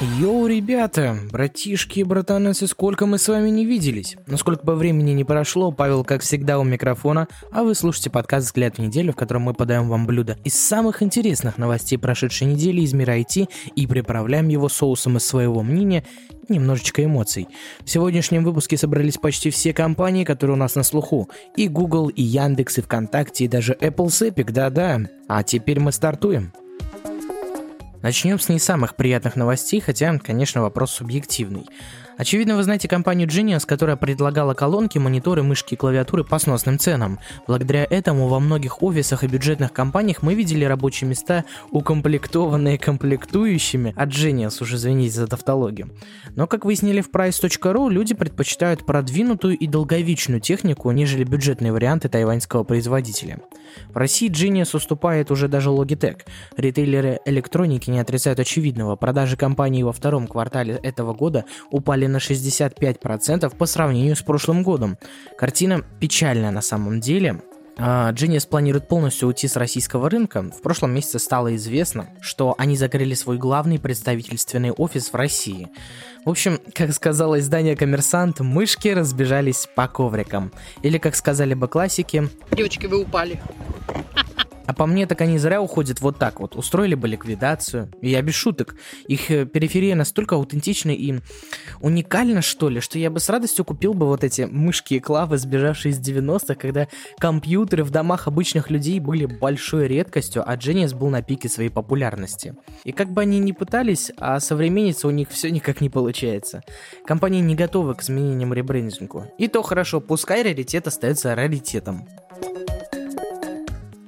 Йоу, ребята, братишки и братанасы, сколько мы с вами не виделись. Но сколько бы времени не прошло, Павел, как всегда, у микрофона, а вы слушаете подкаст «Взгляд в неделю», в котором мы подаем вам блюдо из самых интересных новостей прошедшей недели из мира IT и приправляем его соусом из своего мнения немножечко эмоций. В сегодняшнем выпуске собрались почти все компании, которые у нас на слуху. И Google, и Яндекс, и ВКонтакте, и даже Apple с Epic, да-да. А теперь мы стартуем. Начнем с не самых приятных новостей, хотя, конечно, вопрос субъективный. Очевидно, вы знаете компанию Genius, которая предлагала колонки, мониторы, мышки и клавиатуры по сносным ценам. Благодаря этому во многих офисах и бюджетных компаниях мы видели рабочие места, укомплектованные комплектующими от Genius, уже извините за тавтологию. Но, как выяснили в price.ru, люди предпочитают продвинутую и долговечную технику, нежели бюджетные варианты тайваньского производителя. В России Genius уступает уже даже Logitech. Ритейлеры электроники не отрицают очевидного. Продажи компании во втором квартале этого года упали на 65% по сравнению с прошлым годом. Картина печальная на самом деле. А, Genius планирует полностью уйти с российского рынка. В прошлом месяце стало известно, что они закрыли свой главный представительственный офис в России. В общем, как сказала издание «Коммерсант», мышки разбежались по коврикам. Или, как сказали бы классики... Девочки, вы упали. А по мне, так они зря уходят вот так вот. Устроили бы ликвидацию. Я без шуток. Их э, периферия настолько аутентична и уникальна, что ли, что я бы с радостью купил бы вот эти мышки и клавы, сбежавшие из 90-х, когда компьютеры в домах обычных людей были большой редкостью, а Genius был на пике своей популярности. И как бы они ни пытались, а современница у них все никак не получается. Компания не готова к изменениям ребрендингу. И то хорошо, пускай раритет остается раритетом.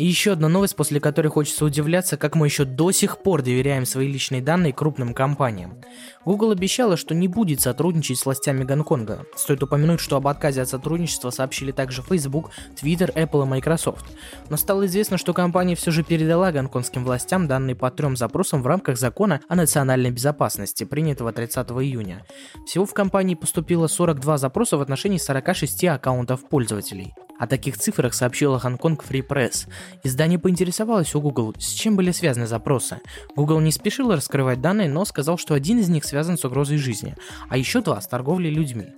И еще одна новость, после которой хочется удивляться, как мы еще до сих пор доверяем свои личные данные крупным компаниям. Google обещала, что не будет сотрудничать с властями Гонконга. Стоит упомянуть, что об отказе от сотрудничества сообщили также Facebook, Twitter, Apple и Microsoft. Но стало известно, что компания все же передала гонконгским властям данные по трем запросам в рамках закона о национальной безопасности, принятого 30 июня. Всего в компании поступило 42 запроса в отношении 46 аккаунтов пользователей. О таких цифрах сообщила Хонконг Free Press. Издание поинтересовалось у Google, с чем были связаны запросы. Google не спешил раскрывать данные, но сказал, что один из них связан с угрозой жизни, а еще два с торговлей людьми.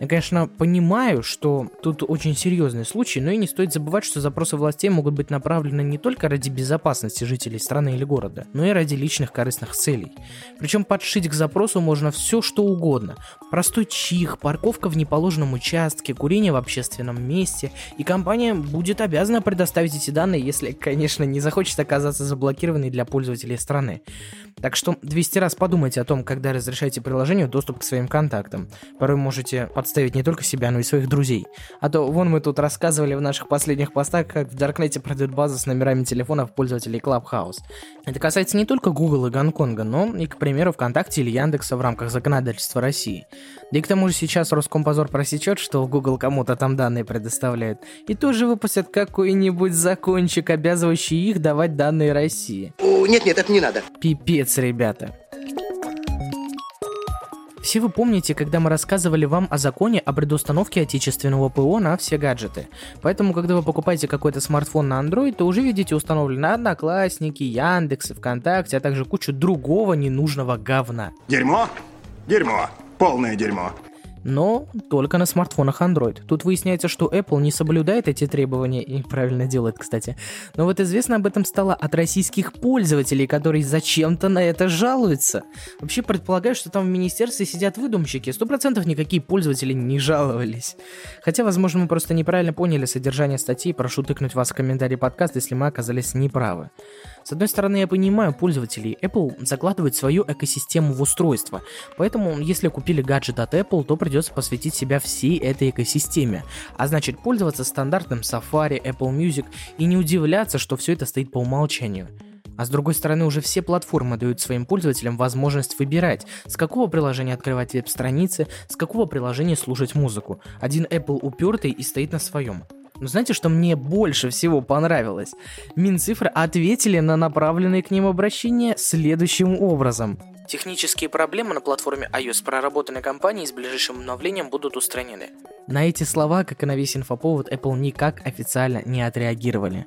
Я, конечно, понимаю, что тут очень серьезный случай, но и не стоит забывать, что запросы властей могут быть направлены не только ради безопасности жителей страны или города, но и ради личных корыстных целей. Причем подшить к запросу можно все, что угодно. Простой чих, парковка в неположенном участке, курение в общественном месте – и компания будет обязана предоставить эти данные, если, конечно, не захочет оказаться заблокированной для пользователей страны. Так что 200 раз подумайте о том, когда разрешаете приложению доступ к своим контактам. Порой можете подставить не только себя, но и своих друзей. А то вон мы тут рассказывали в наших последних постах, как в Даркнете продают базы с номерами телефонов пользователей Clubhouse. Это касается не только Google и Гонконга, но и, к примеру, ВКонтакте или Яндекса в рамках законодательства России. Да и к тому же сейчас Роскомпозор просечет, что Google кому-то там данные предоставляет, и тоже выпустят какой-нибудь закончик, обязывающий их давать данные России. Нет-нет, это не надо. Пипец, ребята. Все вы помните, когда мы рассказывали вам о законе о предустановке отечественного ПО на все гаджеты. Поэтому, когда вы покупаете какой-то смартфон на Android, то уже видите установлены Одноклассники, Яндекс, ВКонтакте, а также кучу другого ненужного говна. Дерьмо? Дерьмо. Полное дерьмо но только на смартфонах Android. Тут выясняется, что Apple не соблюдает эти требования и правильно делает, кстати. Но вот известно об этом стало от российских пользователей, которые зачем-то на это жалуются. Вообще предполагаю, что там в министерстве сидят выдумщики. Сто процентов никакие пользователи не жаловались. Хотя, возможно, мы просто неправильно поняли содержание статьи. Прошу тыкнуть вас в комментарий подкаста, если мы оказались неправы. С одной стороны, я понимаю пользователей. Apple закладывает свою экосистему в устройство. Поэтому, если купили гаджет от Apple, то придется посвятить себя всей этой экосистеме. А значит, пользоваться стандартным Safari, Apple Music и не удивляться, что все это стоит по умолчанию. А с другой стороны, уже все платформы дают своим пользователям возможность выбирать, с какого приложения открывать веб-страницы, с какого приложения слушать музыку. Один Apple упертый и стоит на своем. Но знаете, что мне больше всего понравилось? Минцифры ответили на направленные к ним обращения следующим образом. Технические проблемы на платформе iOS проработанной компанией с ближайшим обновлением будут устранены. На эти слова, как и на весь инфоповод, Apple никак официально не отреагировали.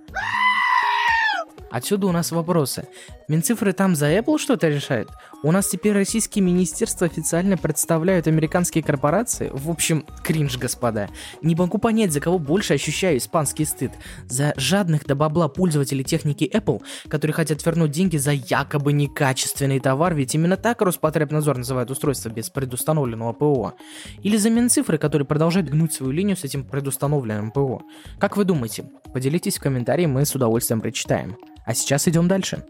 Отсюда у нас вопросы. Минцифры там за Apple что-то решают? У нас теперь российские министерства официально представляют американские корпорации? В общем, кринж, господа. Не могу понять, за кого больше ощущаю испанский стыд. За жадных до бабла пользователей техники Apple, которые хотят вернуть деньги за якобы некачественный товар, ведь именно так Роспотребнадзор называет устройство без предустановленного ПО. Или за Минцифры, которые продолжают гнуть свою линию с этим предустановленным ПО. Как вы думаете? Поделитесь в комментарии, мы с удовольствием прочитаем. А сейчас идем дальше.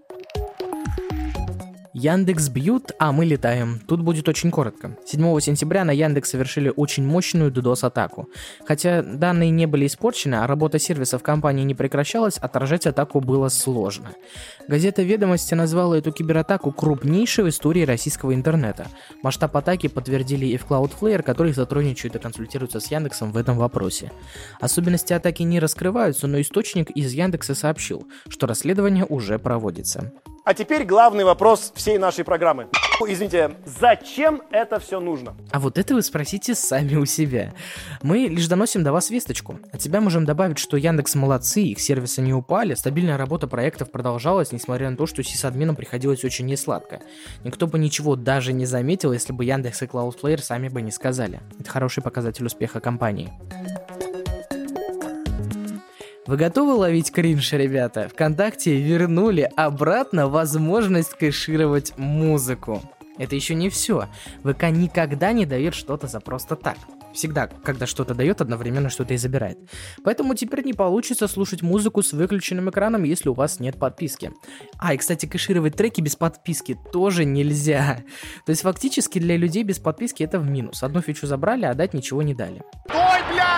Яндекс бьют, а мы летаем. Тут будет очень коротко. 7 сентября на Яндекс совершили очень мощную DDoS-атаку. Хотя данные не были испорчены, а работа сервисов компании не прекращалась, отражать атаку было сложно. Газета «Ведомости» назвала эту кибератаку крупнейшей в истории российского интернета. Масштаб атаки подтвердили и в Cloudflare, которые сотрудничают и консультируются с Яндексом в этом вопросе. Особенности атаки не раскрываются, но источник из Яндекса сообщил, что расследование уже проводится. А теперь главный вопрос всей нашей программы. Извините, зачем это все нужно? А вот это вы спросите сами у себя. Мы лишь доносим до вас весточку. От себя можем добавить, что Яндекс молодцы, их сервисы не упали, стабильная работа проектов продолжалась, несмотря на то, что сисадминам приходилось очень несладко. Никто бы ничего даже не заметил, если бы Яндекс и Cloudflare сами бы не сказали. Это хороший показатель успеха компании. Вы готовы ловить кринж, ребята? Вконтакте вернули обратно возможность кэшировать музыку. Это еще не все. ВК никогда не дает что-то за просто так. Всегда, когда что-то дает, одновременно что-то и забирает. Поэтому теперь не получится слушать музыку с выключенным экраном, если у вас нет подписки. А, и, кстати, кэшировать треки без подписки тоже нельзя. То есть, фактически, для людей без подписки это в минус. Одну фичу забрали, а дать ничего не дали. Ой, бля!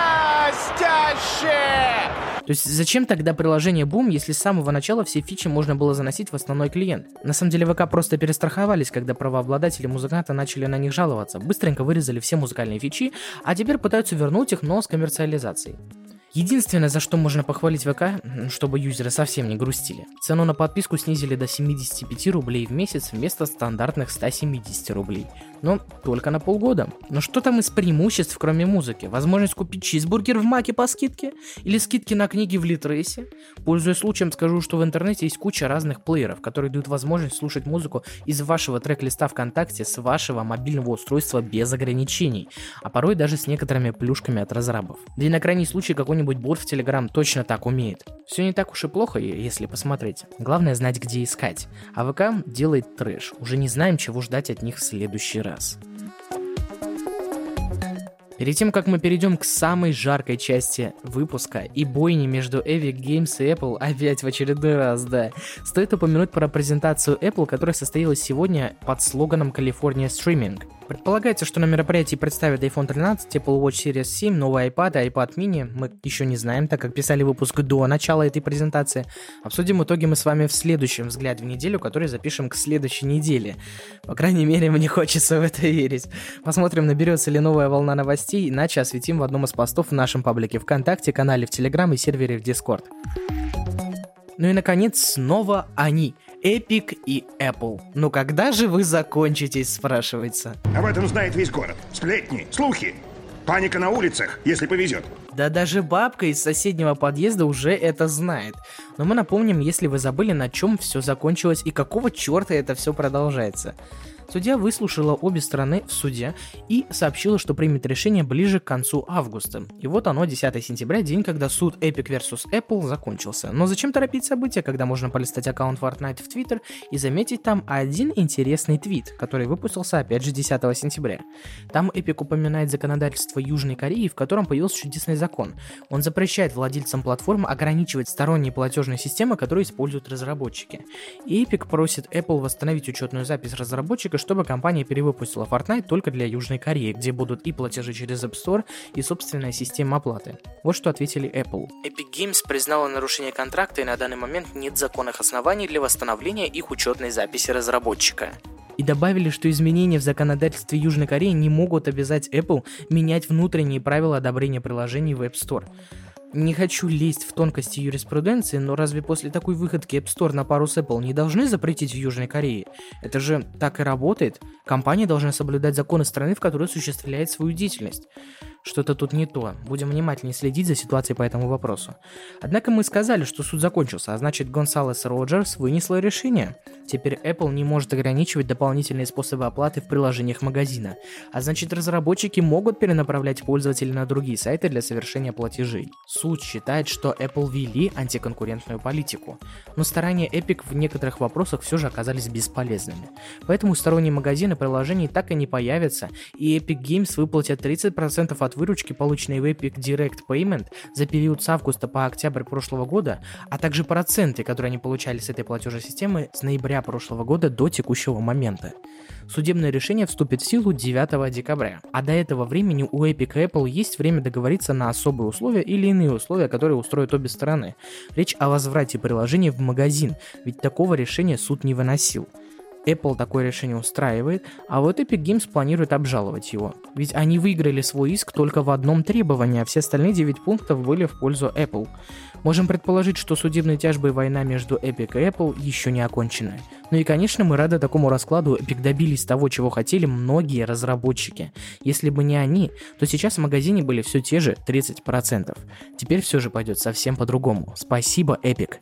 То есть зачем тогда приложение Boom, если с самого начала все фичи можно было заносить в основной клиент? На самом деле ВК просто перестраховались, когда правообладатели музыканта начали на них жаловаться. Быстренько вырезали все музыкальные фичи, а теперь пытаются вернуть их, но с коммерциализацией. Единственное, за что можно похвалить ВК, чтобы юзеры совсем не грустили. Цену на подписку снизили до 75 рублей в месяц вместо стандартных 170 рублей. Но только на полгода. Но что там из преимуществ, кроме музыки? Возможность купить чизбургер в Маке по скидке? Или скидки на книги в Литресе? Пользуясь случаем, скажу, что в интернете есть куча разных плееров, которые дают возможность слушать музыку из вашего трек-листа ВКонтакте с вашего мобильного устройства без ограничений, а порой даже с некоторыми плюшками от разрабов. Да и на крайний случай какой-нибудь бот в Telegram точно так умеет. Все не так уж и плохо, если посмотреть. Главное знать, где искать. А ВК делает трэш. Уже не знаем, чего ждать от них в следующий раз. Перед тем, как мы перейдем к самой жаркой части выпуска и бойне между Epic Games и Apple, опять в очередной раз, да, стоит упомянуть про презентацию Apple, которая состоялась сегодня под слоганом California Streaming. Предполагается, что на мероприятии представят iPhone 13, Apple Watch Series 7, новый iPad и iPad mini. Мы еще не знаем, так как писали выпуск до начала этой презентации. Обсудим итоги мы с вами в следующем взгляде в неделю, который запишем к следующей неделе. По крайней мере, мне хочется в это верить. Посмотрим, наберется ли новая волна новостей, иначе осветим в одном из постов в нашем паблике ВКонтакте, канале в Телеграм и сервере в Дискорд. Ну и наконец, снова они – Epic и Apple. Ну когда же вы закончитесь, спрашивается. Об этом знает весь город. Сплетни, слухи. Паника на улицах, если повезет. Да даже бабка из соседнего подъезда уже это знает. Но мы напомним, если вы забыли, на чем все закончилось и какого черта это все продолжается. Судья выслушала обе стороны в суде и сообщила, что примет решение ближе к концу августа. И вот оно, 10 сентября, день, когда суд Epic vs Apple закончился. Но зачем торопить события, когда можно полистать аккаунт Fortnite в Twitter и заметить там один интересный твит, который выпустился опять же 10 сентября. Там Epic упоминает законодательство Южной Кореи, в котором появился чудесный закон. Он запрещает владельцам платформ ограничивать сторонние платежные системы, которые используют разработчики. И Epic просит Apple восстановить учетную запись разработчика, чтобы компания перевыпустила Fortnite только для Южной Кореи, где будут и платежи через App Store, и собственная система оплаты. Вот что ответили Apple. Epic Games признала нарушение контракта и на данный момент нет законных оснований для восстановления их учетной записи разработчика и добавили, что изменения в законодательстве Южной Кореи не могут обязать Apple менять внутренние правила одобрения приложений в App Store. Не хочу лезть в тонкости юриспруденции, но разве после такой выходки App Store на пару с Apple не должны запретить в Южной Корее? Это же так и работает. Компания должна соблюдать законы страны, в которой осуществляет свою деятельность. Что-то тут не то. Будем внимательнее следить за ситуацией по этому вопросу. Однако мы сказали, что суд закончился, а значит Гонсалес Роджерс вынесла решение. Теперь Apple не может ограничивать дополнительные способы оплаты в приложениях магазина, а значит разработчики могут перенаправлять пользователей на другие сайты для совершения платежей. Суд считает, что Apple вели антиконкурентную политику, но старания Epic в некоторых вопросах все же оказались бесполезными. Поэтому сторонние магазины приложений так и не появятся, и Epic Games выплатят 30% от выручки, полученной в Epic Direct Payment за период с августа по октябрь прошлого года, а также проценты, которые они получали с этой платежной системы с ноября прошлого года до текущего момента. Судебное решение вступит в силу 9 декабря, а до этого времени у Epic и Apple есть время договориться на особые условия или иные условия, которые устроят обе стороны. Речь о возврате приложения в магазин, ведь такого решения суд не выносил. Apple такое решение устраивает, а вот Epic Games планирует обжаловать его. Ведь они выиграли свой иск только в одном требовании, а все остальные 9 пунктов были в пользу Apple. Можем предположить, что судебные тяжбы и война между Epic и Apple еще не окончены. Ну и, конечно, мы рады такому раскладу, Epic добились того, чего хотели многие разработчики. Если бы не они, то сейчас в магазине были все те же 30%. Теперь все же пойдет совсем по-другому. Спасибо, Epic.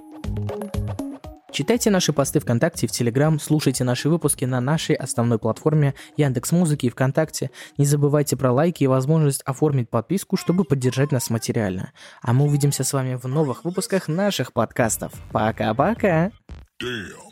Читайте наши посты ВКонтакте и в Телеграм, слушайте наши выпуски на нашей основной платформе Яндекс Музыки и ВКонтакте. Не забывайте про лайки и возможность оформить подписку, чтобы поддержать нас материально. А мы увидимся с вами в новых выпусках наших подкастов. Пока-пока! Damn.